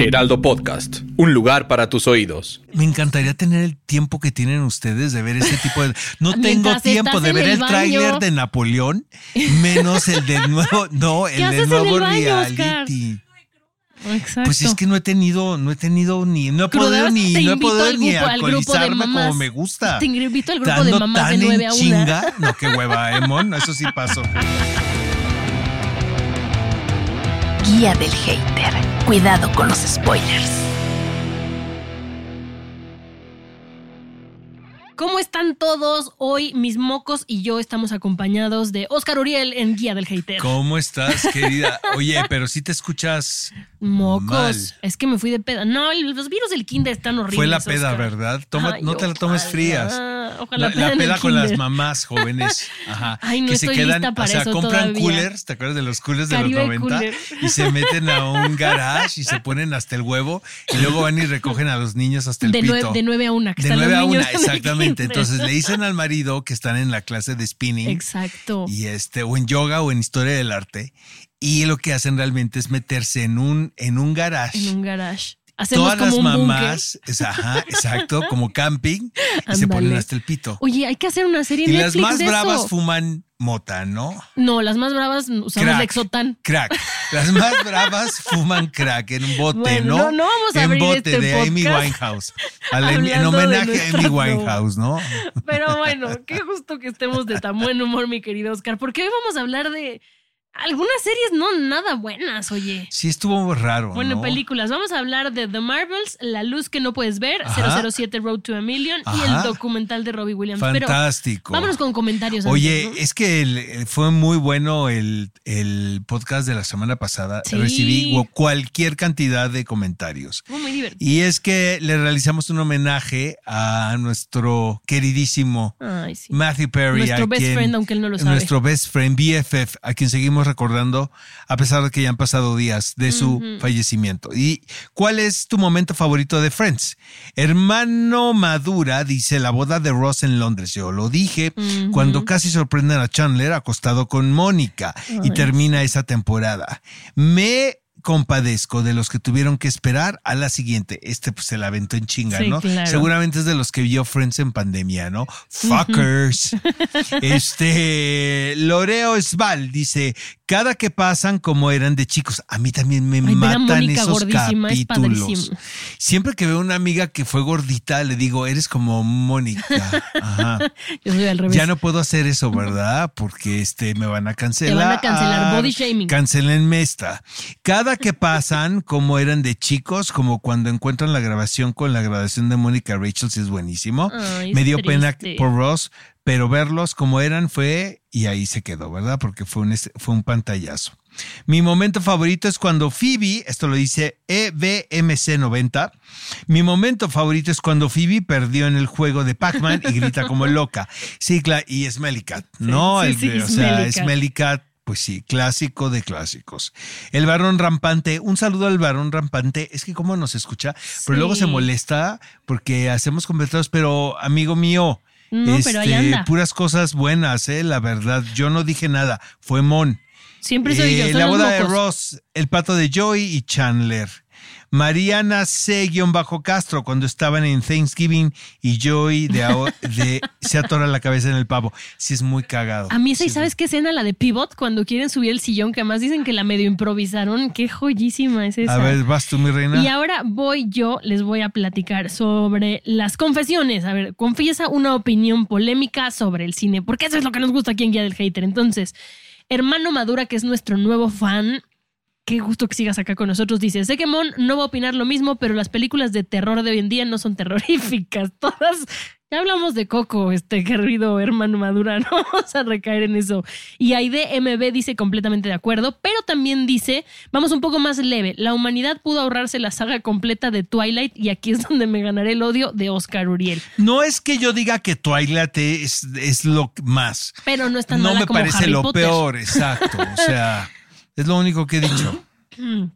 Heraldo Podcast, un lugar para tus oídos. Me encantaría tener el tiempo que tienen ustedes de ver ese tipo de. No tengo tiempo de ver el el, tráiler de Napoleón, menos el del nuevo. No, el del nuevo el baño, Oscar? reality. Exacto. Pues es que no he tenido, no he tenido ni, no he podido ni, no he podido al ni grupo- al grupo de alcoholizarme como me gusta. Te invito al grupo de Estando mamás de tan en 9 a 1. chinga. No, qué hueva, Emon, eso sí pasó. Guía del hater. Cuidado con los spoilers. ¿Cómo están todos? Hoy mis mocos y yo estamos acompañados de Oscar Uriel en Guía del Hater. ¿Cómo estás, querida? Oye, pero si te escuchas Mocos. mal. Es que me fui de peda. No, los virus del kinder están horribles. Fue la peda, Oscar. ¿verdad? Toma- Ay, no te la tomes ojalá, frías. Ojalá La, la peda con las mamás jóvenes. Ajá. Ay, no que se estoy quedan, lista para o sea, eso compran todavía. coolers, ¿te acuerdas de los coolers de los 90? cooler. Y se meten a un garage y se ponen hasta el huevo y luego van y recogen a los niños hasta el De pito. nueve- de nueve a una, que De están los 9 a 1, el exactamente. Entonces le dicen al marido que están en la clase de spinning Exacto. y este o en yoga o en historia del arte y lo que hacen realmente es meterse en un en un garage En un garage. Hacemos Todas como las un mamás, es- ajá, exacto, como camping, y se ponen hasta el pito. Oye, hay que hacer una serie Y en las más de bravas eso. fuman mota, ¿no? No, las más bravas usamos Crack. Lexotan. Crack. Las más bravas fuman crack en un bote, Bueno, ¿no? no- no vamos a en abrir bote este de Amy podcast Winehouse. A la- en de homenaje a Amy. Winehouse, ¿no? Pero bueno, qué justo que estemos de tan buen humor, mi querido Oscar. Porque hoy vamos a hablar de algunas series no nada buenas, oye. Sí, estuvo raro. Bueno, ¿no? películas. Vamos a hablar de The Marvels, La Luz que no puedes ver, Ajá. 007 Road to a Million y el documental de Robbie Williams. Fantástico. Pero vámonos con comentarios. Oye, antes, ¿no? es que el- fue muy bueno el, el podcast de la semana pasada. Sí. Recibí cualquier cantidad de comentarios. Fue muy divertido. Y es que le realizamos un homenaje a nuestro queridísimo Ay, sí. Matthew Perry. Nuestro best quien- friend, aunque él no lo sabe. Nuestro best friend, BFF, a quien seguimos recordando a pesar de que ya han pasado días de su fallecimiento. ¿Y cuál es tu momento favorito de Friends? Hermano Madura dice la boda de Ross en Londres. Yo lo dije cuando casi sorprenden a Chandler acostado con Mónica y termina esa temporada. Me compadezco de los que tuvieron que esperar a la siguiente. Este pues se la aventó en chinga, Sí, ¿no? claro. Seguramente es de los que vio Friends en pandemia, ¿no? Fuckers. este Loreo Sval dice, cada que pasan como eran de chicos, a mí también me Ay, matan esos es capítulos. Siempre que veo una amiga que fue gordita, le digo, eres como Mónica. Ajá. Yo soy al revés. Ya no puedo hacer eso, ¿verdad? Porque este me van a cancelar. Te van a cancelar, body shaming. Cancelenme esta. Cada que pasan, como eran de chicos, como cuando encuentran la grabación con la grabación de Mónica Rachel, sí es buenísimo. Ay, me dio pena por Ross, pero verlos como eran fue y ahí se quedó, ¿verdad? Porque fue un, es- fue un pantallazo. Mi momento favorito es cuando Phoebe, esto lo dice E EBMC90, mi momento favorito es cuando Phoebe perdió en el juego de Pac-Man y grita como loca. Sí, cla- y Smelly Cat, ¿no? sí, El- sí, o sea, Smelly Cat. Pues sí, clásico de clásicos. El varón rampante, un saludo al varón rampante, es que cómo nos escucha, pero Sí. luego se molesta porque hacemos comentarios, pero amigo mío, No, pero ahí este, anda. puras cosas buenas, eh, la verdad, yo no dije nada, fue Mon. Siempre soy yo. Eh, son la boda de. Ross, el pato de Joy y Chandler. Mariana C-Castro cuando estaban en Thanksgiving y Joy de, de- se atora la cabeza en el pavo. Sí es muy cagado. A mí esa, Sí ¿y sabes qué escena? La de Pivot, cuando quieren subir el sillón, que además dicen que la medio improvisaron. Qué joyísima es esa. A ver, vas tú, mi reina. Y ahora voy yo, les voy a platicar sobre las confesiones. A ver, confiesa una opinión polémica sobre el cine, porque eso es lo que nos gusta aquí en Guía del Hater. Entonces, hermano Madura, que es nuestro nuevo fan, qué gusto que sigas acá con nosotros, dice, sé que Mon no va a opinar lo mismo, pero las películas de terror de hoy en día no son terroríficas. Todas Ya hablamos de Coco, este querido hermano Madura, no vamos a recaer en eso. Y Aide MB dice completamente de acuerdo, pero también dice, vamos un poco más leve, la humanidad pudo ahorrarse la saga completa de Twilight y aquí es donde me ganaré el odio de Oscar Uriel. No es que yo diga que Twilight es, es lo más. Pero no es tan No mala me como parece Harry lo Potter. peor, exacto. O sea, es lo único que he dicho.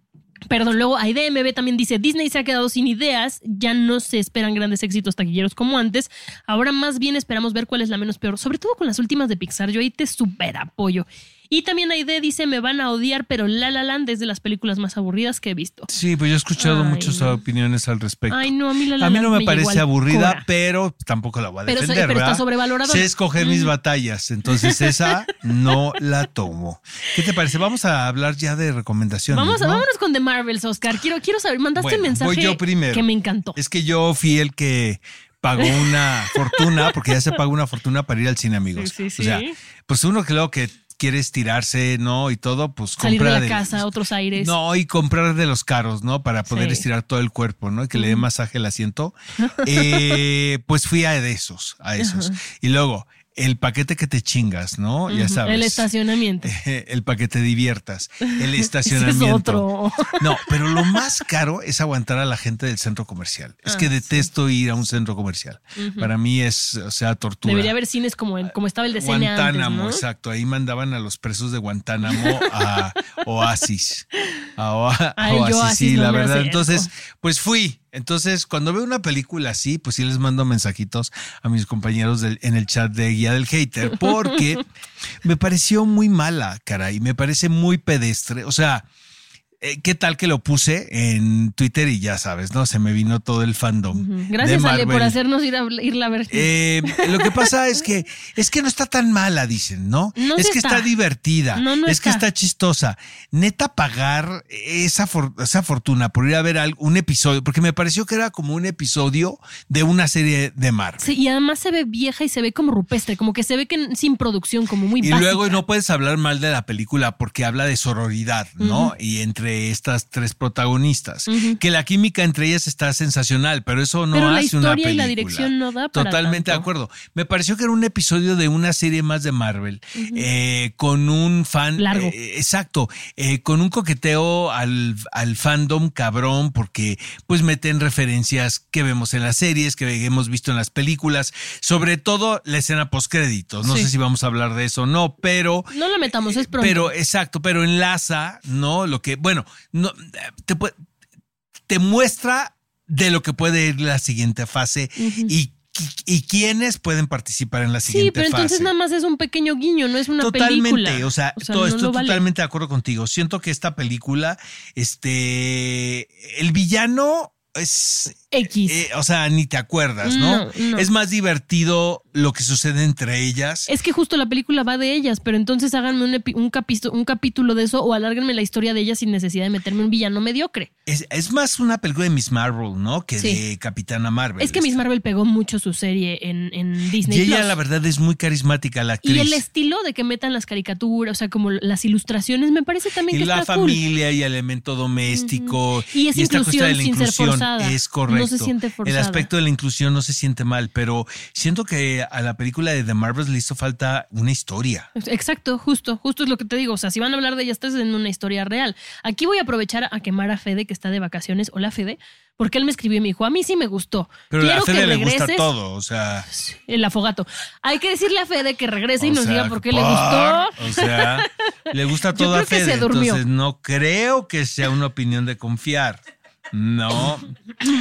Perdón, luego IDMB también dice, Disney se ha quedado sin ideas, ya no se esperan grandes éxitos taquilleros como antes, ahora más bien esperamos ver cuál es la menos peor, sobre todo con las últimas de Pixar, yo ahí te super apoyo. Y también Aide dice, me van a odiar, pero La La Land es de las películas más aburridas que he visto. Sí, pues yo he escuchado Ay, muchas no. opiniones al respecto. Ay, no, a mí La La a mí Land no me, parece aburrida, cora. pero tampoco la voy a defender. pero está sobrevalorada. Sé escoger mis batallas, entonces esa no la tomo. ¿Qué te parece? Vamos a hablar ya de recomendaciones. Vamos, a- ¿no? vámonos con The Marvels, Oscar. Quiero, quiero saber, mandaste Bueno, un mensaje voy yo primero. que me encantó. Es que yo fui el que pagó una fortuna, porque ya se pagó una fortuna para ir al cine, amigos. Sí, sí, O sea, sí. pues uno luego que quiere estirarse, ¿no? Y todo, pues Salir compra de la casa, otros aires. No, y comprar de los caros, ¿no? Para poder Sí. estirar todo el cuerpo, ¿no? Y que le dé masaje el asiento. Eh, pues fui a de esos, a esos. Y luego, el paquete que te chingas, ¿no? Ya sabes. El estacionamiento. el para que te diviertas, el estacionamiento. es otro. No, pero lo más caro es aguantar a la gente del centro comercial. Es Ah, que sí. detesto ir a un centro comercial. Para mí es, o sea, tortura. Debería haber cines como, el- como estaba el de antes, Guantánamo, ¿no? exacto. Ahí mandaban a los presos de Guantánamo a Oasis. A Oasis, sí, no la verdad. Entonces, pues fui. Entonces, cuando veo una película así, pues sí les mando mensajitos a mis compañeros del- en el chat de Guía del Hater, porque me pareció muy mala, caray. Me parece muy pedestre. O sea, ¿qué tal que lo puse en Twitter y ya sabes, ¿no? Se me vino todo el fandom. Gracias, Ale, por hacernos ir a, irla a ver. Eh, lo que pasa es que es que no está tan mala, dicen, ¿no? No es que está. está. divertida, No, no es que está. chistosa. Neta pagar esa, for- esa fortuna por ir a ver un episodio, porque me pareció que era como un episodio de una serie de Marvel. Sí, y además se ve vieja y se ve como rupestre, como que se ve que sin producción, como muy Y básica. luego no puedes hablar mal de la película porque habla de sororidad, ¿no? Y entre estas tres protagonistas, que la química entre ellas está sensacional, pero eso no Pero la hace una historia y la película. dirección no da para Totalmente de acuerdo. Me pareció que era un episodio de una serie más de Marvel, eh, con un fan Largo. eh, exacto, eh, con un coqueteo al, al fandom cabrón, porque pues meten referencias que vemos en las series, que hemos visto en las películas, sobre todo la escena postcréditos. No Sí. sé si vamos a hablar de eso o no, pero No la metamos, es pronto. pero exacto, pero enlaza, ¿no? Lo que, bueno, no, te, te muestra de lo que puede ir la siguiente fase y, y quiénes pueden participar en la sí, siguiente pero entonces fase. nada más es un pequeño guiño, no es una Totalmente, película. o sea, todo no estoy vale. totalmente de acuerdo contigo. Siento que esta película, este, el villano es, X. eh, o sea, ni te acuerdas, ¿no? No, no. Es más divertido lo que sucede entre ellas. Es que justo la película va de ellas, pero entonces háganme un, un, un capítulo de eso o alárguenme la historia de ellas sin necesidad de meterme un villano mediocre. Es, es más una película de Miss Marvel, ¿no? Que Sí. de Capitana Marvel. Es que Miss Marvel pegó mucho su serie en, en Disney. Y ella, Plus. la verdad, es muy carismática, la actriz. Y el estilo de que metan las caricaturas, o sea, como las ilustraciones, me parece también Y que la está cool. familia y el elemento doméstico. Y es esta cuestión inclusión sin ser forzada. Es correcto. No se siente El forzada. aspecto de la inclusión no se siente mal, pero siento que a la película de The Marvels le hizo falta una historia. Exacto, justo, justo es lo que te digo. O sea, si van a hablar de ellas, estás en una historia real. Aquí voy a aprovechar a quemar a Fede, que está de vacaciones. Hola, Fede. Porque él me escribió y me dijo, a mí sí me gustó. Pero Quiero a Fede que le gusta regreses". todo, o sea. El afogato. Hay que decirle a Fede que regrese y nos sea, diga por qué le gustó. O sea, le gusta Yo todo a que Fede. se durmió. Entonces no creo que sea una opinión de confiar. No.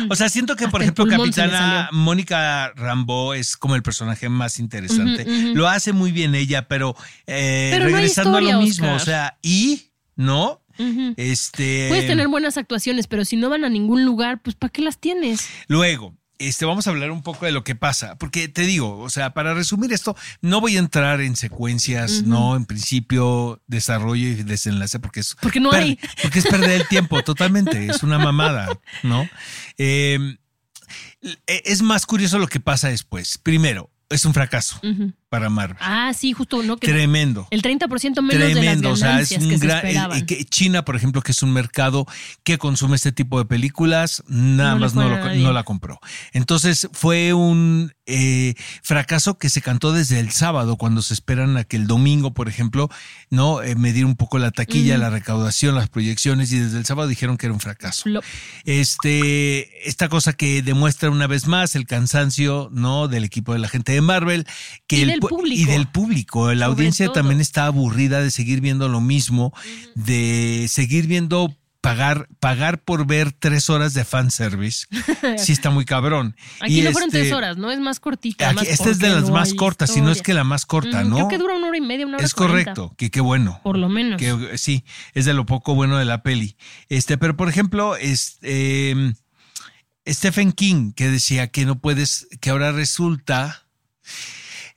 O sea, siento que, por ejemplo, Capitana. Mónica Rambo es como el personaje más interesante. Lo hace muy bien ella, pero, eh, Pero no hay regresando a lo mismo, Oscar. o sea, y, ¿no? Este. Puedes tener buenas actuaciones, pero si no van a ningún lugar, pues ¿para qué las tienes? Luego, este, vamos a hablar un poco de lo que pasa, porque te digo, o sea, para resumir esto, no voy a entrar en secuencias, no, en principio, desarrollo y desenlace, porque es Porque no hay. porque es perder el tiempo, totalmente, es una mamada, ¿no? Eh, es más curioso lo que pasa después. Primero, es un fracaso. Para Marvel. Ah, sí, justo, ¿no? Que Tremendo. el 30% menos Tremendo, de o las sea, es ganancias un que se gran. esperaban. que China, por ejemplo, que es un mercado que consume este tipo de películas, nada No más no, lo- la compró. Entonces fue un eh, fracaso que se cantó desde el sábado, cuando se esperan a que el domingo, por ejemplo, no Eh, medir un poco la taquilla, la recaudación, las proyecciones, y desde el sábado dijeron que era un fracaso. Este, esta cosa que demuestra una vez más el cansancio, ¿no? Del equipo de la gente de Marvel, que el público. y del público. La Sobre audiencia todo. también está aburrida de seguir viendo lo mismo, de seguir viendo pagar, pagar por ver tres horas de fanservice. sí está muy cabrón. Aquí Y no fueron este, tres horas, ¿no? Es más cortita. Aquí, más esta es de las no más cortas, si no es que la más corta, Mm, ¿no? Creo que dura una hora y media, una hora es correcto, que qué bueno. Por lo menos. Que sí, es de lo poco bueno de la peli. Este, pero por ejemplo, este, eh, Stephen King, que decía que no puedes, que ahora resulta.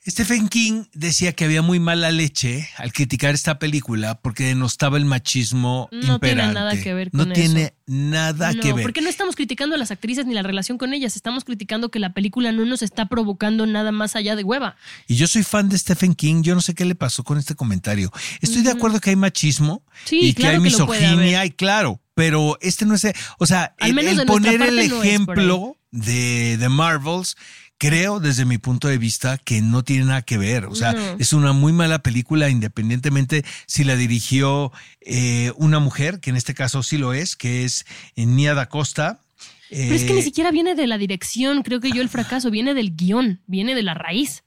Stephen King decía que había muy mala leche al criticar esta película porque denostaba el machismo No tiene nada que ver No con tiene eso. nada no, que ver. porque no estamos criticando a las actrices ni la relación con ellas, estamos criticando que la película no nos está provocando nada más allá de hueva. Y yo soy fan de Stephen King, yo no sé qué le pasó con este comentario. Estoy de acuerdo que hay machismo Sí, y que claro hay que misoginia, y claro, pero este no es, o sea, Al el, menos poner el no ejemplo de, de Marvels, creo desde mi punto de vista que no tiene nada que ver. O sea, es una muy mala película independientemente si la dirigió eh, una mujer, que en este caso sí lo es, que es Nia da Costa. Pero es que Eh, ni siquiera viene de la dirección, creo que yo el fracaso viene del guion, viene de la raíz.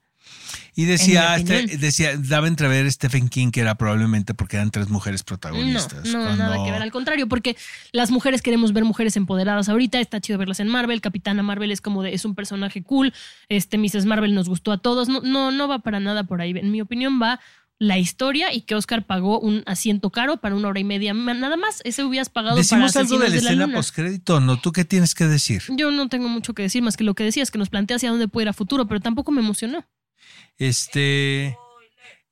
Y decía, En mi este- decía, daba a entrever Stephen King que era probablemente porque eran tres mujeres No, protagonistas. no, cuando- nada que ver. Al contrario, porque las mujeres queremos ver mujeres empoderadas ahorita. Está chido verlas en Marvel. Capitana Marvel es como de, es un personaje cool. Este, Mrs. Marvel nos gustó a todos. No, no, no va para nada por ahí. En mi opinión, va la historia y que Oscar pagó un asiento caro para una hora y media. Nada más, ese hubieras pagado Decimos para algo de la Asesinos escena postcrédito, ¿no? ¿Tú qué tienes que decir? Yo no tengo mucho que decir más que lo que decías, que nos plantea hacia dónde puede ir a futuro, pero tampoco me emocionó. Este.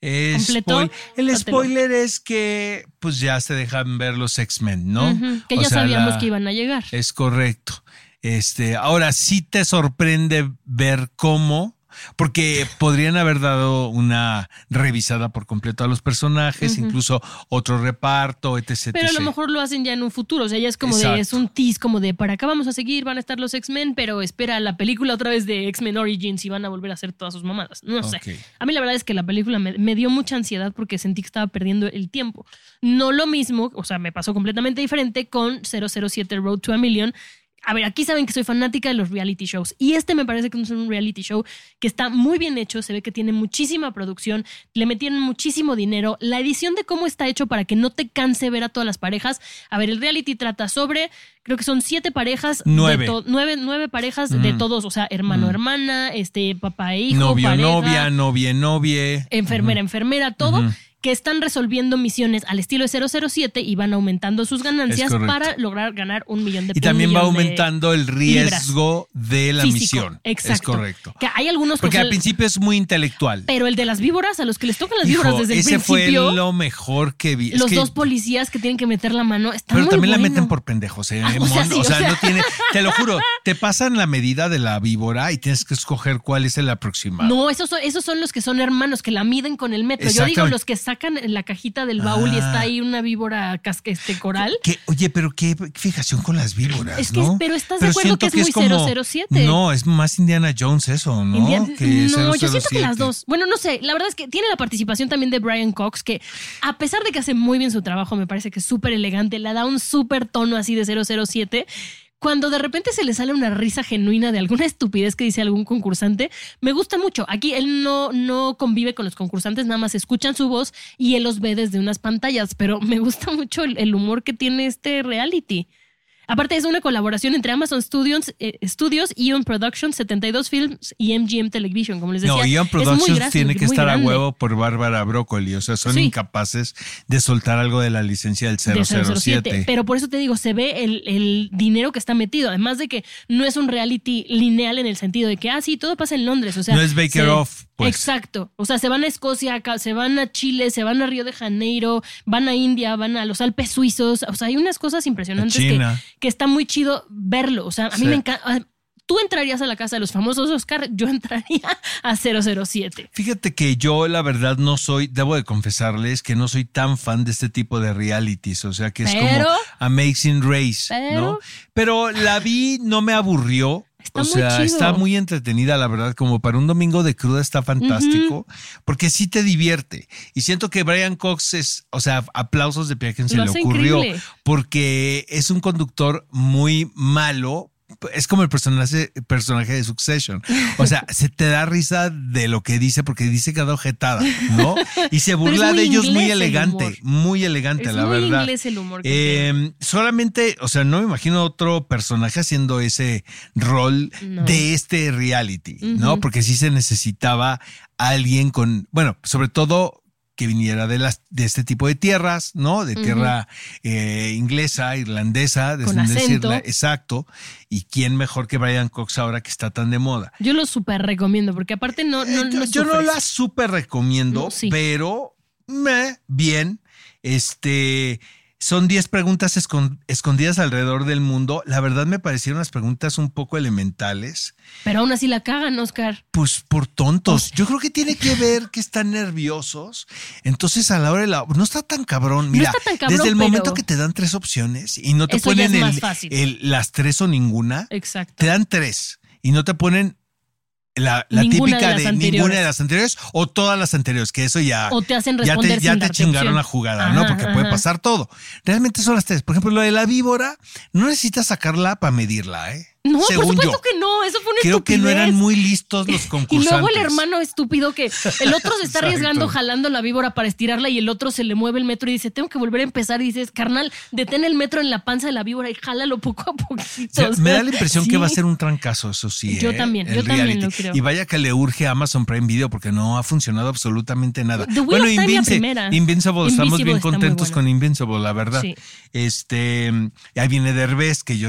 spoil- El spoiler es que pues ya se dejan ver los X-Men, ¿no? Que O ya sea, sabíamos la- que iban a llegar. Es correcto. Este, ahora sí te sorprende ver cómo, porque podrían haber dado una revisada por completo a los personajes, incluso otro reparto, etc. Pero a lo mejor lo hacen ya en un futuro. O sea, ya es como Exacto. de, es un tease como de para acá vamos a seguir, van a estar los X-Men, pero espera la película otra vez de X-Men Origins y van a volver a hacer todas sus mamadas. No sé. A mí la verdad es que la película me, me dio mucha ansiedad porque sentí que estaba perdiendo el tiempo. No lo mismo, o sea, me pasó completamente diferente con 007 Road to a Million. A ver, aquí saben que soy fanática de los reality shows y este me parece que es un reality show que está muy bien hecho, se ve que tiene muchísima producción, le metieron muchísimo dinero, la edición de cómo está hecho para que no te canse ver a todas las parejas. A ver, el reality trata sobre, creo que son siete parejas, de Nueve. to- nueve, nueve parejas de Mm. todos, o sea, hermano, Mm. hermana, este, papá e hijo, Novio, pareja, novia, novia, novie. enfermera, enfermera, todo. Que están resolviendo misiones al estilo de 007 y van aumentando sus ganancias para lograr ganar un millón de Y también va aumentando el riesgo de la físico. misión. Exacto. Es correcto. Que hay algunos Porque que al principio es muy intelectual. pero el de las víboras, a los que les tocan las Hijo, víboras desde el ese fue lo mejor que vi. Es los que- dos policías que tienen que meter la mano, están Pero muy también la meten por pendejos, ¿eh? Ah, o sea, sí, o o sea, sea. no tiene. Te lo juro, te pasan la medida de la víbora y tienes que escoger cuál es el aproximado. No, esos son, esos son los que son hermanos, que la miden con el metro. Yo digo los que sacan en la cajita del baúl y Ah. está ahí una víbora casque, este coral. ¿Qué? Oye, pero qué fijación con las víboras, Es que- ¿no? pero ¿estás de acuerdo que es muy 007? No, es más Indiana Jones eso, ¿no? Indian- Que no, yo siento que 007. las dos. Bueno, no sé, la verdad es que tiene la participación también de Brian Cox, que a pesar de que hace muy bien su trabajo, me parece que es súper elegante, le da un súper tono así de 007. Cuando de repente se le sale una risa genuina de alguna estupidez que dice algún concursante, me gusta mucho. Aquí él no, no convive con los concursantes, nada más escuchan su voz y él los ve desde unas pantallas, pero me gusta mucho el, el humor que tiene este reality. Aparte es una colaboración entre Amazon Studios, eh, Studios, Ion Productions, 72 Films y MGM Television, como les decía. No, muy Productions tiene que estar a huevo por Bárbara Broccoli. O sea, son Sí. incapaces de soltar algo de la licencia del de 007. Pero por eso te digo, se ve el, el dinero que está metido. Además de que no es un reality lineal en el sentido de que, ah, sí, todo pasa en Londres. O sea, No es Baker se- Off, pues. Exacto. O sea, se van a Escocia, se van a Chile, se van a Río de Janeiro, van a India, van a los Alpes suizos. O sea, hay unas cosas impresionantes China. que está muy chido verlo. O sea, a mí Sí. me encanta. tú entrarías a la casa de los famosos Oscar, yo entraría a 007. Fíjate que yo la verdad no soy, debo de confesarles que no soy tan fan de este tipo de realities, o sea que es Pero- como Amazing Race, ¿no? Pero la vi, no me aburrió. Está o muy sea, chido. está muy entretenida, la verdad, como para un domingo de cruda está fantástico, porque sí te divierte. Y siento que Brian Cox es, o sea, aplausos de pie a quien se le ocurrió, increíble. porque es un conductor muy malo. Es como el personaje, personaje de Succession. O sea, se te da risa de lo que dice porque dice cada ojetada, ¿no? Y se burla de ellos muy el elegante, muy elegante, Es la muy verdad. inglés el humor que. Eh, solamente, o sea, no me imagino otro personaje haciendo ese rol No. de este reality, ¿no? Porque sí se necesitaba alguien con, bueno, sobre todo que viniera de las de este tipo de tierras, ¿no? De tierra eh, inglesa, irlandesa, de Con ascendencia acento. irla- exacto. Y quién mejor que Brian Cox ahora que está tan de moda. Yo lo súper recomiendo, porque aparte no, no, yo, no yo no la súper recomiendo, No, sí. pero me, bien. Este son 10 preguntas escon- escondidas alrededor del mundo. La verdad me parecieron las preguntas un poco elementales. Pero aún así la cagan, Oscar. Pues por tontos. Yo creo que tiene que ver que están nerviosos. Entonces a la hora de la... No está tan cabrón. Mira, está tan cabrón, desde el momento que te dan tres opciones y no te ponen el- las tres o ninguna, Exacto. te dan tres y no te ponen la, típica de ninguna de las anteriores o todas las anteriores, que eso ya, O te hacen ya te, ya chingaron la jugada, ¿no? Ajá, Porque puede pasar todo. Realmente son las tres. Por ejemplo, lo de la víbora, no necesitas sacarla para medirla, ¿eh? No, por supuesto yo. que no, eso fue una Creo que no eran muy listos los Y concursantes. luego el hermano estúpido que el otro se está arriesgando jalando la víbora para estirarla y el otro se le mueve el metro y dice, tengo que volver a empezar. Y dices, carnal, detén el metro en la panza de la víbora y jálalo poco a poquito. O sea, O me da la impresión que va a ser un trancazo, eso sí. Yo ¿eh? también, yo también lo creo. Y vaya que le urge a Amazon Prime Video porque no ha funcionado absolutamente nada. The Time, la primera. Invincible, estamos bien contentos bueno. con Invincible, la verdad. Sí. Este, ahí viene Derbez, que yo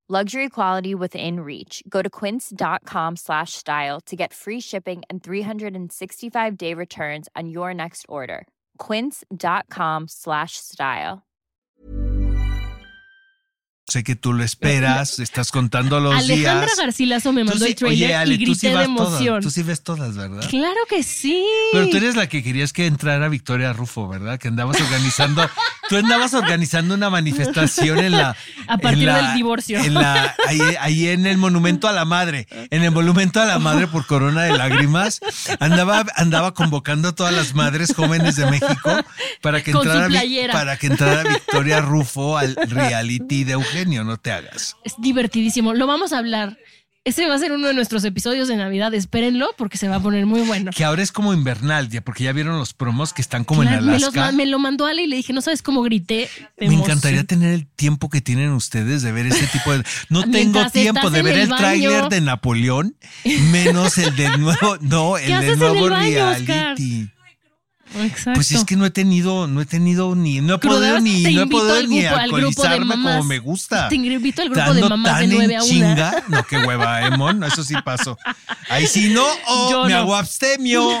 Luxury quality within reach. Go to quince.com slash style to get free shipping and 365 day returns on your next order. Quince.com slash style. sé que tú lo esperas, estás contando los Alejandra días. Garcilaso me mandó sí- el trailer oye, Ale, y sí grité de emoción. Todas, tú sí ves todas, ¿verdad? Claro que sí. Pero tú eres la que querías que entrara Victoria Rufo, ¿verdad? Que andabas organizando, tú andabas organizando una manifestación en la... A partir la- del divorcio. En la, ahí, ahí en el Monumento a la Madre, en el Monumento a la Madre por Corona de Lágrimas, andaba, andaba convocando a todas las madres jóvenes de México para que Con entrara, para que entrara Victoria Rufo al reality de Eugenio, no te hagas. Es divertidísimo. Lo vamos a hablar. Ese va a ser uno de nuestros episodios de Navidad. Espérenlo porque se va a poner muy bueno. Que ahora es como invernal, ya, porque ya vieron los promos que están como Claro, en me, los Alaska. me lo mandó Ale y le dije, no sabes cómo grité. de Me emoción. encantaría tener el tiempo que tienen ustedes de ver ese tipo de. No tengo tiempo de ver el tráiler de Napoleón, menos el del nuevo, no, el ¿Qué del haces en nuevo el baño, reality. Exacto. Pues es que no he tenido, no he tenido ni, no he podido ni, no he podido ni alcoholizarme como me gusta. Te invito al grupo de mamás de tan en 9 a 1. chinga. No, qué hueva, Emon. Eso sí pasó. Ahí sí no, o Yo me no. hago abstemio.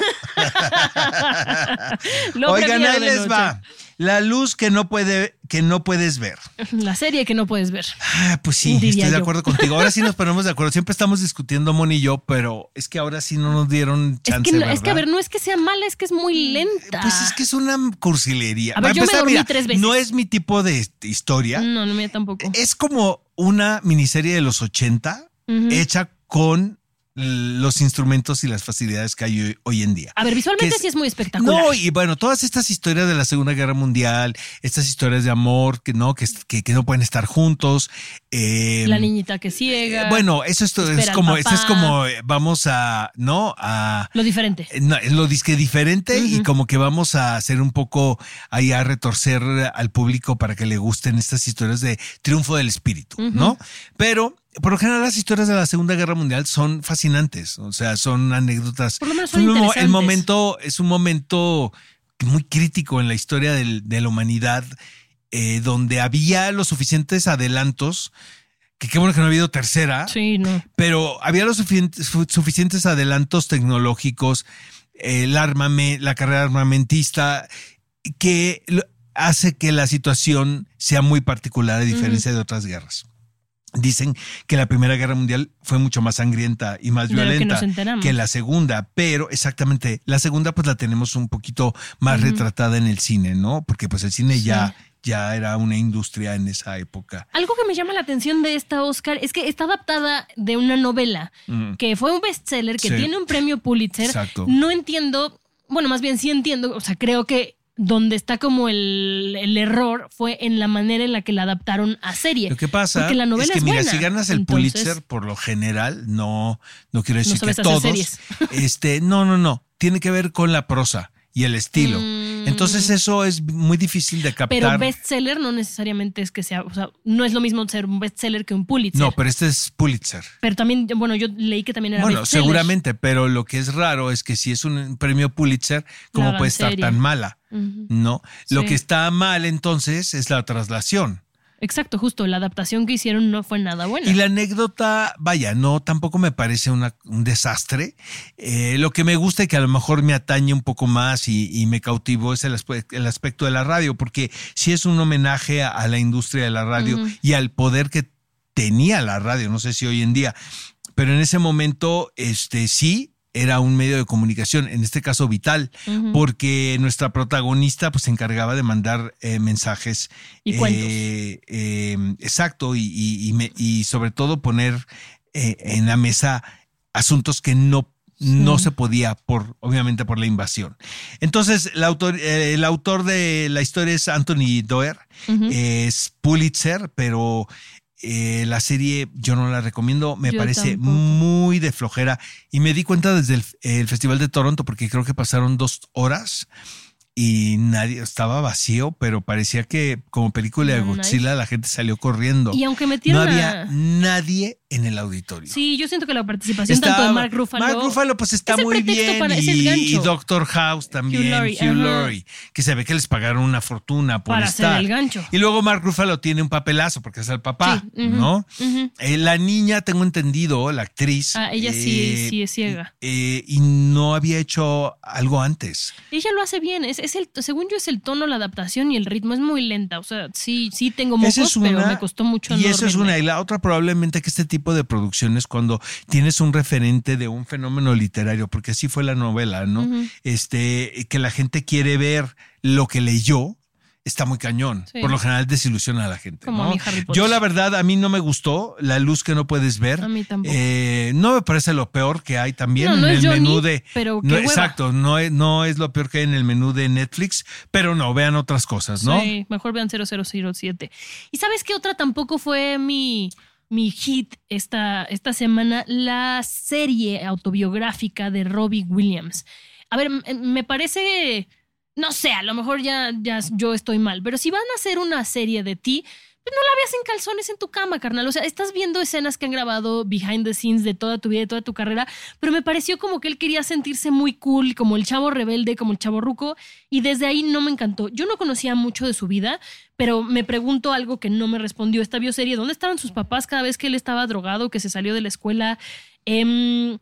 Oigan, ahí les noche. va. La luz que no puede, que no puedes ver. La serie que no puedes ver. Ah, pues sí, Diría estoy de yo. acuerdo contigo. Ahora sí nos ponemos de acuerdo. Siempre estamos discutiendo Mon y yo, pero es que ahora sí no nos dieron Es chance. que, no- es que, a ver, no es que sea mala, es que es muy lenta. Pues es que es una cursilería. A ver, yo me dormí mira, tres veces. No es mi tipo de historia. No, no, mía tampoco. Es como una miniserie de los 80 Ujú. hecha con los instrumentos y las facilidades que hay hoy, hoy en día. A ver, visualmente es- sí es muy espectacular. No, y bueno, todas estas historias de la Segunda Guerra Mundial, estas historias de amor que no, que, que, que no pueden estar juntos. eh, la niñita que ciega. eh, Bueno, eso es, es como, esto es como eh, vamos a, ¿no? A Lo diferente. no, lo disque diferente y como que vamos a hacer un poco ahí a retorcer al público para que le gusten estas historias de triunfo del espíritu, ¿no? Pero por lo general las historias de la Segunda Guerra Mundial son fascinantes, o sea, son anécdotas. Por lo menos son un el momento es un momento muy crítico en la historia del- de la humanidad, eh, donde había los suficientes adelantos. Que qué bueno que no ha habido tercera Sí, no. pero había los suficientes, su- suficientes adelantos tecnológicos, el armame, la carrera armamentista, que hace que la situación sea muy particular a diferencia de otras guerras. Dicen que la Primera Guerra Mundial fue mucho más sangrienta y más De lo que violenta que la Segunda, pero exactamente, la Segunda pues la tenemos un poquito más retratada en el cine, ¿no? Porque pues el cine ya, ya era una industria en esa época. Algo que me llama la atención de esta Oscar es que está adaptada de una novela Mm. que fue un bestseller, que Sí. tiene un premio Pulitzer. Exacto. No entiendo, bueno, más bien sí entiendo, o sea, creo que donde está como el, el error fue en la manera en la que la adaptaron a serie. Lo que pasa Porque la novela es que, es mira, buena. si ganas el Entonces, Pulitzer, por lo general, no, no quiero decir que todos. Este, no, no, no. Tiene que ver con la prosa y el estilo. Mm. Entonces, eso es muy difícil de captar. Pero bestseller no necesariamente es que sea, o sea, no es lo mismo ser un bestseller que un Pulitzer. no, pero este es Pulitzer. Pero también, bueno, yo leí que también era Bueno, bestseller. seguramente, pero lo que es raro es que si es un premio Pulitzer, ¿cómo puede estar serie. tan mala? No. Lo que está mal entonces es la traslación. Exacto, justo. La adaptación que hicieron no fue nada buena. Y la anécdota, vaya, no, tampoco me parece una- un desastre. Eh, lo que me gusta y que a lo mejor me atañe un poco más y, y me cautivó es el, aspe- el aspecto de la radio, porque sí es un homenaje a, a la industria de la radio y al poder que tenía la radio, no sé si hoy en día, pero en ese momento, este sí era un medio de comunicación, en este caso vital, porque nuestra protagonista pues se encargaba de mandar eh, mensajes Y eh, eh, exacto, y, y- y me- y sobre todo poner eh, en la mesa asuntos que no, no se podía por, obviamente, por la invasión. Entonces, el autor, eh, el autor de la historia es Anthony Doerr, es Pulitzer, pero eh, la serie yo no la recomiendo, me Yo parece tampoco. muy de flojera. Y me di cuenta desde el, el Festival de Toronto, porque creo que pasaron dos horas y nadie estaba vacío, pero parecía que como película de No, Godzilla la gente salió corriendo. Y aunque metieron no a- había nadie en el auditorio. Sí, yo siento que la participación Está- tanto de Mark Ruffalo. Mark Ruffalo, pues está muy bien. para- y, y Doctor House también, Hugh Laurie, que se ve que les pagaron una fortuna por Para hacer estar. el gancho. Y luego Mark Ruffalo tiene un papelazo porque es el papá, Sí, ¿no? Eh, la niña, tengo entendido, la actriz. Ah, ella sí- sí es ciega. eh, y no había hecho algo antes. Ella lo hace bien. Es, es el, según yo, es el tono, la adaptación y el ritmo. Es muy lenta. O sea, sí, sí tengo Esa mocos, es pero me costó mucho Y no eso es una. Y la otra, probablemente que este tipo de producciones, cuando tienes un referente de un fenómeno literario, porque así fue la novela, ¿no? Este, que la gente quiere ver lo que leyó. Está muy cañón. Sí. Por lo general desilusiona a la gente. Como a ¿no? mí Harry Potter. Yo, la verdad, a mí no me gustó La luz que no puedes ver. A mí tampoco. Eh, no me parece lo peor que hay también No, en no el Johnny, menú de. pero no, exacto, no es, no es lo peor que hay en el menú de Netflix, pero no, vean otras cosas, ¿no? Sí, mejor vean 0007. ¿Y sabes qué otra tampoco fue mi, mi hit esta, esta semana? La serie autobiográfica de Robbie Williams. A ver, me parece, no sé, a lo mejor ya, ya yo estoy mal, pero si van a hacer una serie de ti, no la veas en calzones en tu cama, carnal. O sea, estás viendo escenas que han grabado behind the scenes de toda tu vida, de toda tu carrera, pero me pareció como que él quería sentirse muy cool, como el chavo rebelde, como el chavo ruco, y desde ahí no me encantó. Yo no conocía mucho de su vida, pero me pregunto algo que no me respondió esta bioserie. ¿Dónde estaban sus papás cada vez que él estaba drogado, que se salió de la escuela? Em,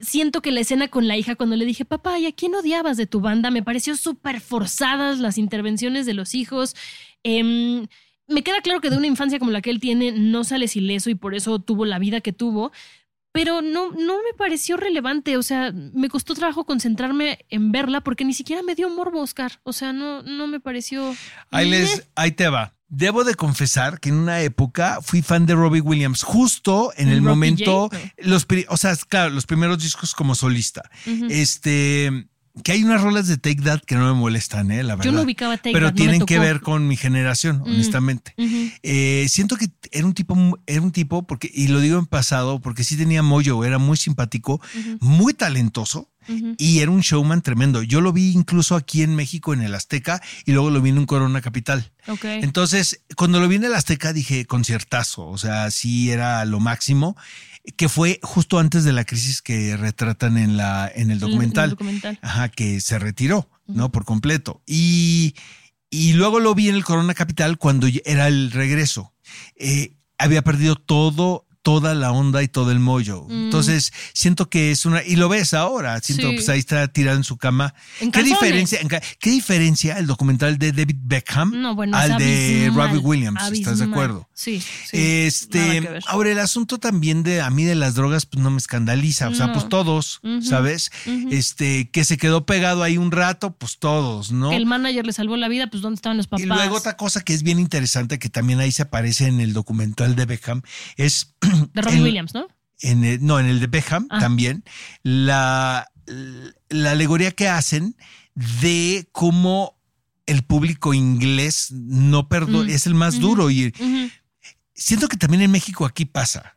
siento que la escena con la hija, cuando le dije, papá, ¿y a quién odiabas de tu banda? Me pareció súper forzadas las intervenciones de los hijos. Em, me queda claro que de una infancia como la que él tiene no sales ileso y por eso tuvo la vida que tuvo, pero no, no me pareció relevante. O sea, me costó trabajo concentrarme en verla porque ni siquiera me dio morbo, Oscar. O sea, no, no me pareció. Ahí, les, ahí te va. Debo de confesar que en una época fui fan de Robbie Williams, justo en el, momento, J, los, o sea, claro, los primeros discos como solista. Este, que hay unas rolas de Take That que no me molestan, eh, la verdad. Yo no ubicaba Take Pero That, no me tienen que ver con mi generación, honestamente. Eh, siento que era un tipo, era un tipo, porque, y lo digo en pasado, porque sí tenía mollo, era muy simpático, muy talentoso. Y era un showman tremendo. Yo lo vi incluso aquí en México, en el Azteca, y luego lo vi en un Corona Capital. Entonces, cuando lo vi en el Azteca, dije conciertazo. O sea, sí era lo máximo, que fue justo antes de la crisis que retratan en, la, en el documental. el documental. Ajá, que se retiró, ¿no? Por completo. Y, y luego lo vi en el Corona Capital cuando era el regreso. Eh, había perdido todo, toda la onda y todo el mollo. Entonces, siento que es una. Y lo ves ahora. Siento, Mm. Sí. pues ahí está tirado en su cama. En ¿Qué calzones. diferencia, en ¿Qué diferencia el documental de David Beckham No, bueno, al de abismal, Robbie Williams? ¿Estás de acuerdo? Sí. Este, ahora el asunto también de a mí de las drogas, pues no me escandaliza. O sea, No. pues todos, ¿sabes? Este, que se quedó pegado ahí un rato, pues todos, ¿no? Que el manager le salvó la vida, pues ¿dónde estaban los papás? Y luego otra cosa que es bien interesante, que también ahí se aparece en el documental de Beckham, es De Robbie en- Williams, ¿no? en el- no, en el de Beckham Ah. también, la, la alegoría que hacen de cómo el público inglés no perdona, Mm, es el más duro y siento que también en México aquí pasa.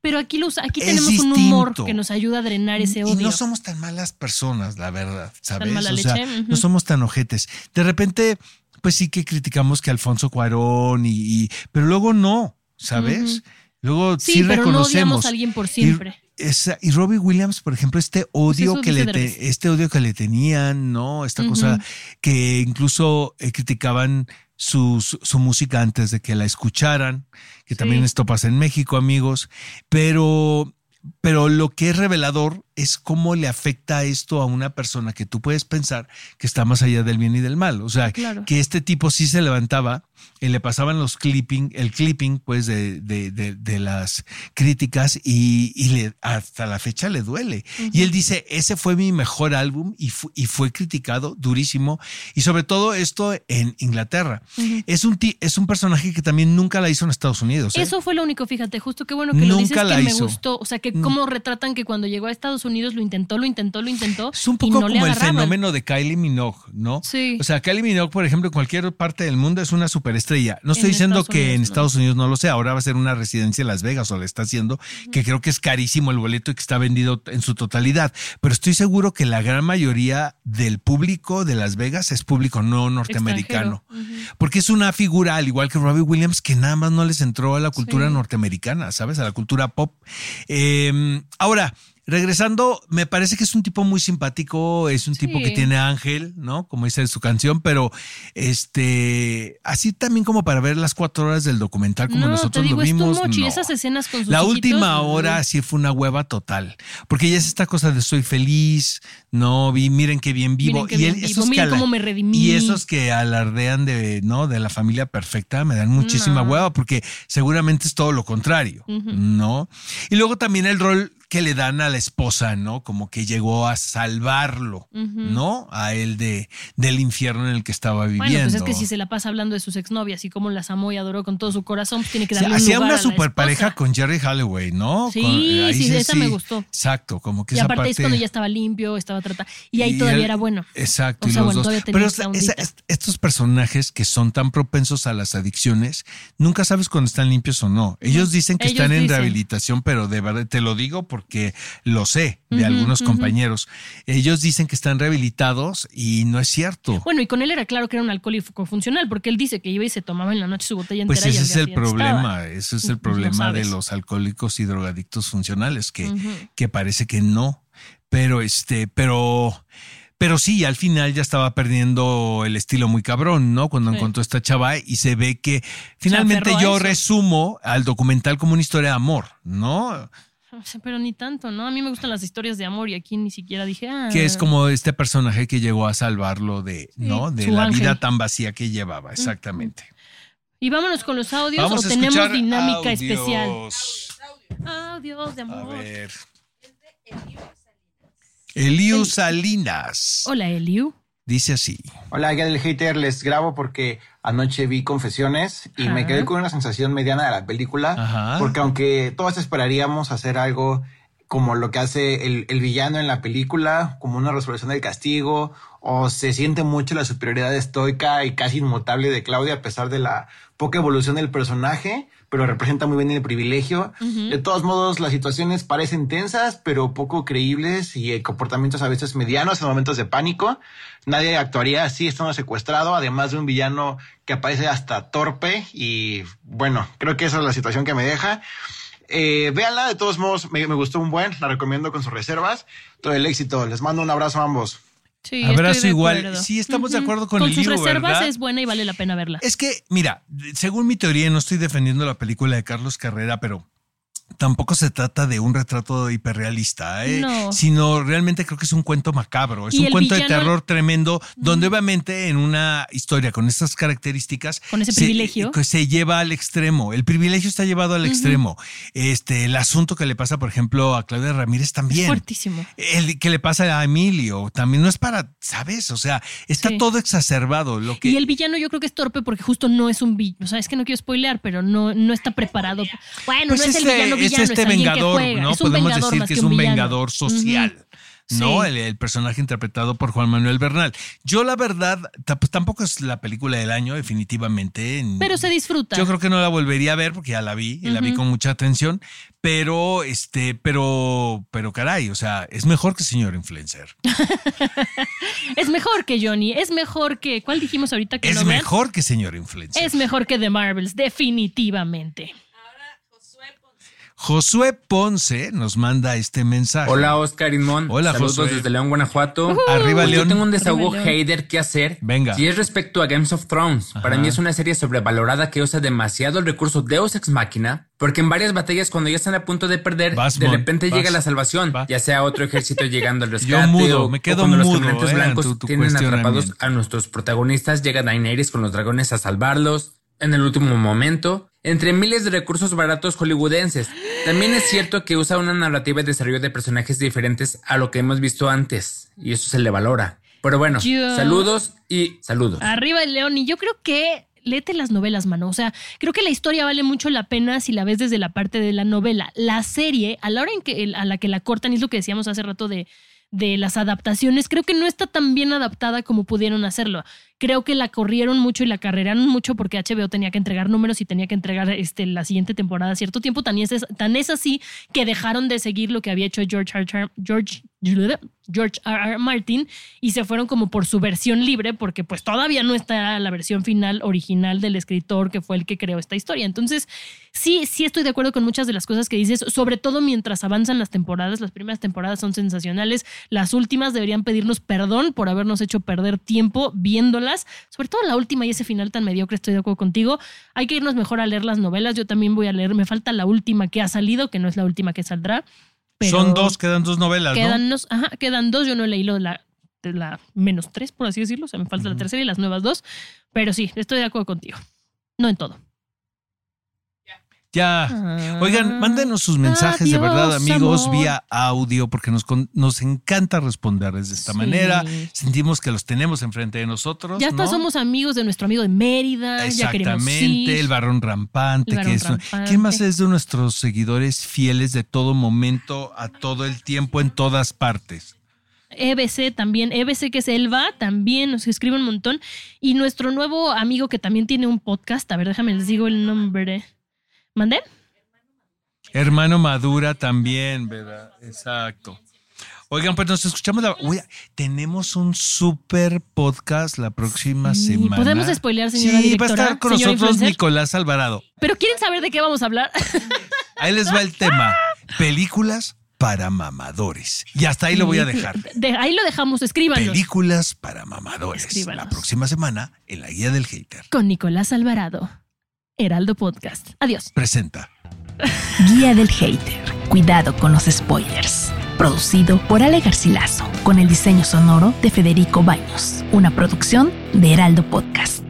Pero aquí, los, aquí Es tenemos un humor que nos ayuda a drenar ese Y odio. no somos tan malas personas, la verdad, ¿sabes? o sea, no somos tan ojetes. De repente, pues sí que criticamos que Alfonso Cuarón y, y- pero luego no, ¿sabes? Luego sí, sí, pero no reconocemos. odiamos a alguien por siempre. Y, esa- y Robbie Williams, por ejemplo, este odio eso que le te- este odio que le tenían, ¿no? Esta cosa que incluso eh, criticaban su, su, su música antes de que la escucharan, que Sí. también esto pasa en México, amigos, pero, pero lo que es revelador es cómo le afecta esto a una persona que tú puedes pensar que está más allá del bien y del mal. O sea, Claro. que este tipo sí se levantaba y le pasaban los clipping, el clipping pues de, de, de, de las críticas y, y le, hasta la fecha le duele. Y él dice, ese fue mi mejor álbum y, fu- y fue criticado durísimo y sobre todo esto en Inglaterra. es, un es un personaje que también nunca la hizo en Estados Unidos. ¿eh? Eso fue lo único, fíjate, justo qué bueno que lo dices Nunca que la me hizo. gustó. O sea, que cómo retratan que cuando llegó a Estados Unidos lo intentó, lo intentó, lo intentó. Es un y poco le como el fenómeno de Kylie Minogue, ¿no? Sí. O sea, Kylie Minogue, por ejemplo, en cualquier parte del mundo es una superestrella. No estoy En diciendo Estados que Unidos en. Estados Unidos no lo sea. Ahora va a ser una residencia en Las Vegas o le está haciendo, que creo que es carísimo el boleto y que está vendido en su totalidad. Pero estoy seguro que la gran mayoría del público de Las Vegas es público no norteamericano. Porque es una figura, al igual que Robbie Williams, que nada más no les entró a la cultura Sí. norteamericana, ¿sabes? A la cultura pop. Eh, ahora, regresando, me parece que es un tipo muy simpático, es un tipo Sí. que tiene ángel, ¿no? Como dice su canción, pero este, así también como para ver las cuatro horas del documental como no, nosotros te digo, lo vimos. es no. esas escenas con sus La hijitos, última no. hora sí fue una hueva total, porque ya es esta cosa de soy feliz, no vi, miren qué bien vivo qué y bien él- vivo, esos que miren ala- cómo me redimí. y esos que alardean de no de la familia perfecta me dan muchísima No. hueva porque seguramente es todo lo contrario, Ujú. ¿no? Y luego también el rol que le dan a la esposa, ¿no? Como que llegó a salvarlo. ¿no? A él de del infierno en el que estaba viviendo. Bueno, pues es que si se la pasa hablando de sus exnovias y cómo las amó y adoró con todo su corazón, pues tiene que Sí, darle un hacía lugar una super pareja con Jerry Holloway, ¿no? Sí, Con- ahí sí, esa me gustó. Exacto, como que Y esa aparte es cuando ya estaba limpio, estaba tratado. Y ahí Y todavía era bueno. Exacto, O y sea, los bueno, dos. Pero estos personajes que son tan propensos a las adicciones, nunca sabes cuando están limpios o no. Ellos dicen que Ellos están en rehabilitación, pero de verdad te lo digo porque lo sé de algunos compañeros. Ellos dicen que están rehabilitados y no es cierto. Bueno, y con él era claro que era un alcohólico funcional, porque él dice que iba y se tomaba en la noche su botella entera. Pues ese es el problema, ese es el Pues no problema de los alcohólicos y drogadictos funcionales, que, que parece que no. Pero este, pero, pero sí, al final ya estaba perdiendo el estilo muy cabrón, ¿no? Cuando Sí. encontró a esta chava y se ve que finalmente yo resumo al documental como una historia de amor, ¿no? Pero ni tanto, ¿no? A mí me gustan las historias de amor y aquí ni siquiera dije, ah. Que es como este personaje que llegó a salvarlo de, ¿no? De la ángel. vida tan vacía que llevaba, exactamente. Y vámonos con los audios Vamos o a tenemos dinámica audios. especial. Audios de A amor. ver. Eliu Salinas Hola, Eliu. Dice así. Hola, guía del hater, les grabo porque anoche vi Confesiones y me quedé con una sensación mediana de la película, Ajá. porque aunque todos esperaríamos hacer algo como lo que hace el, el villano en la película, como una resolución del castigo, o se siente mucho la superioridad estoica y casi inmutable de Claudia a pesar de la poca evolución del personaje, pero representa muy bien el privilegio. De todos modos, las situaciones parecen tensas, pero poco creíbles y eh, comportamientos a veces medianos en momentos de pánico. Nadie actuaría así estando secuestrado, además de un villano que aparece hasta torpe y bueno, creo que esa es la situación que me deja. Eh, véanla, de todos modos, me, me gustó un buen, la recomiendo con sus reservas. Todo el éxito, les mando un abrazo a ambos. Sí, Abrazo igual. Sí, estamos de acuerdo con Con el sus libro, reservas ¿verdad? es buena y vale la pena verla. Es que, mira, según mi teoría, no estoy defendiendo la película de Carlos Carrera, pero tampoco se trata de un retrato hiperrealista, ¿eh? No. sino realmente creo que es un cuento macabro, es un cuento de terror tremendo, donde obviamente en una historia con estas características, Con ese se- privilegio. se lleva al extremo, el privilegio está llevado al extremo. Este, el asunto que le pasa, por ejemplo, a Claudia Ramírez también. Fuertísimo. El que le pasa a Emilio también no es para, ¿sabes? O sea, está Sí. todo exacerbado. Lo que, Y el villano yo creo que es torpe porque justo no es un villano. O sea, es que no quiero spoilear, pero no, no está preparado. Bueno, Pues no es este- el villano es este es alguien vengador. ¿no? Es Podemos vengador decir que es un vengador social. ¿no? Sí. El, el personaje interpretado por Juan Manuel Bernal. Yo, la verdad, pues, tampoco es la película del año, definitivamente. Pero se disfruta. Yo creo que no la volvería a ver porque ya la vi y la vi con mucha atención. Pero, este, pero, pero caray, o sea, es mejor que señor influencer. Es mejor que Johnny. Es mejor que. ¿Cuál dijimos ahorita que Es no vean? mejor que señor influencer. Es mejor que The Marvels, definitivamente. Josué Ponce nos manda este mensaje. Hola Oscar Inmon. Hola, Saludos Josué. desde León, Guanajuato. Arriba, León. Yo tengo un desahogo Arriba, hater que hacer. Venga. Y es respecto a Games of Thrones. Para mí es una serie sobrevalorada que usa demasiado el recurso Deus Ex Machina. Porque en varias batallas, cuando ya están a punto de perder, Vas, de repente vas. llega la salvación. Va. Ya sea otro ejército llegando al rescate. Yo mudo, o- me o quedo cuando los mudo, caminantes eh, blancos tu tienen atrapados a nuestros protagonistas. Llega Daenerys con los dragones a salvarlos. En el último momento. Entre miles de recursos baratos hollywoodenses. También es cierto que usa una narrativa de desarrollo de personajes diferentes a lo que hemos visto antes. Y eso se le valora. Pero bueno, Yo- saludos y saludos. Arriba el león. Y yo creo que léete las novelas, mano. O sea, creo que la historia vale mucho la pena si la ves desde la parte de la novela. La serie, a la hora en que a la que la cortan, y es lo que decíamos hace rato de, de las adaptaciones, creo que no está tan bien adaptada como pudieron hacerlo. Creo que la corrieron mucho y la carreraron mucho porque HBO tenía que entregar números y tenía que entregar este, la siguiente temporada a cierto tiempo. Tan es, tan es así que dejaron de seguir lo que había hecho George R. George, George R. R. Martin y se fueron como por su versión libre porque pues todavía no está la versión final original del escritor que fue el que creó esta historia. Entonces, sí, sí estoy de acuerdo con muchas de las cosas que dices, sobre todo mientras avanzan las temporadas. Las primeras temporadas son sensacionales. Las últimas deberían pedirnos perdón por habernos hecho perder tiempo viéndolas. Sobre todo la última y ese final tan mediocre, estoy de acuerdo contigo. Hay que irnos mejor a leer las novelas. Yo también voy a leer. Me falta la última que ha salido, que no es la última que saldrá. Pero- Son dos, quedan dos novelas, ¿no? Quedan, nos- ajá, quedan dos. Yo no la, de la menos tres, por así decirlo. O sea, me falta la tercera y las nuevas dos. Pero sí, estoy de acuerdo contigo. No en todo. Ya. Oigan, mándenos sus mensajes de verdad, amigos, amor. vía audio, porque nos, nos encanta responderles de esta Sí. manera. Sentimos que los tenemos enfrente de nosotros. Ya hasta ¿no? somos amigos de nuestro amigo de Mérida. Ya Exactamente, ir. el varón rampante, El varón que es rampante. ¿quién más es de nuestros seguidores fieles de todo momento, a todo el tiempo, en todas partes? EBC también, EBC que es Elba, también nos escribe un montón. Y nuestro nuevo amigo que también tiene un podcast, a ver, déjame les digo el nombre. ¿Mandé? Hermano Madura también, ¿verdad? Exacto. Oigan, pues nos escuchamos la. Tenemos un super podcast la próxima Sí, semana. ¿podemos spoilear, señora Sí, va a estar con nosotros influencer? Nicolás Alvarado. Pero ¿quieren saber de qué vamos a hablar? Ahí les va el tema. Películas para mamadores. Y hasta ahí lo voy a dejar. De- ahí lo dejamos, escríbanos. Películas para mamadores. Escríbanos. La próxima semana en la guía del hater. Con Nicolás Alvarado. Heraldo Podcast. Adiós. Presenta. Guía del Hater. Cuidado con los spoilers. Producido por Ale Garcilaso, con el diseño sonoro de Federico Baños. Una producción de Heraldo Podcast.